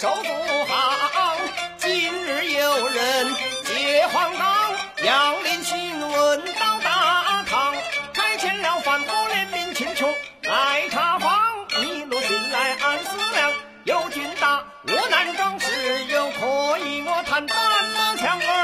手不好，今日有人解荒刀，杨林询问到大堂，开前了反国联名请求来查访，一路寻来暗思量，有军大我难当，只有可以我谈单枪啊。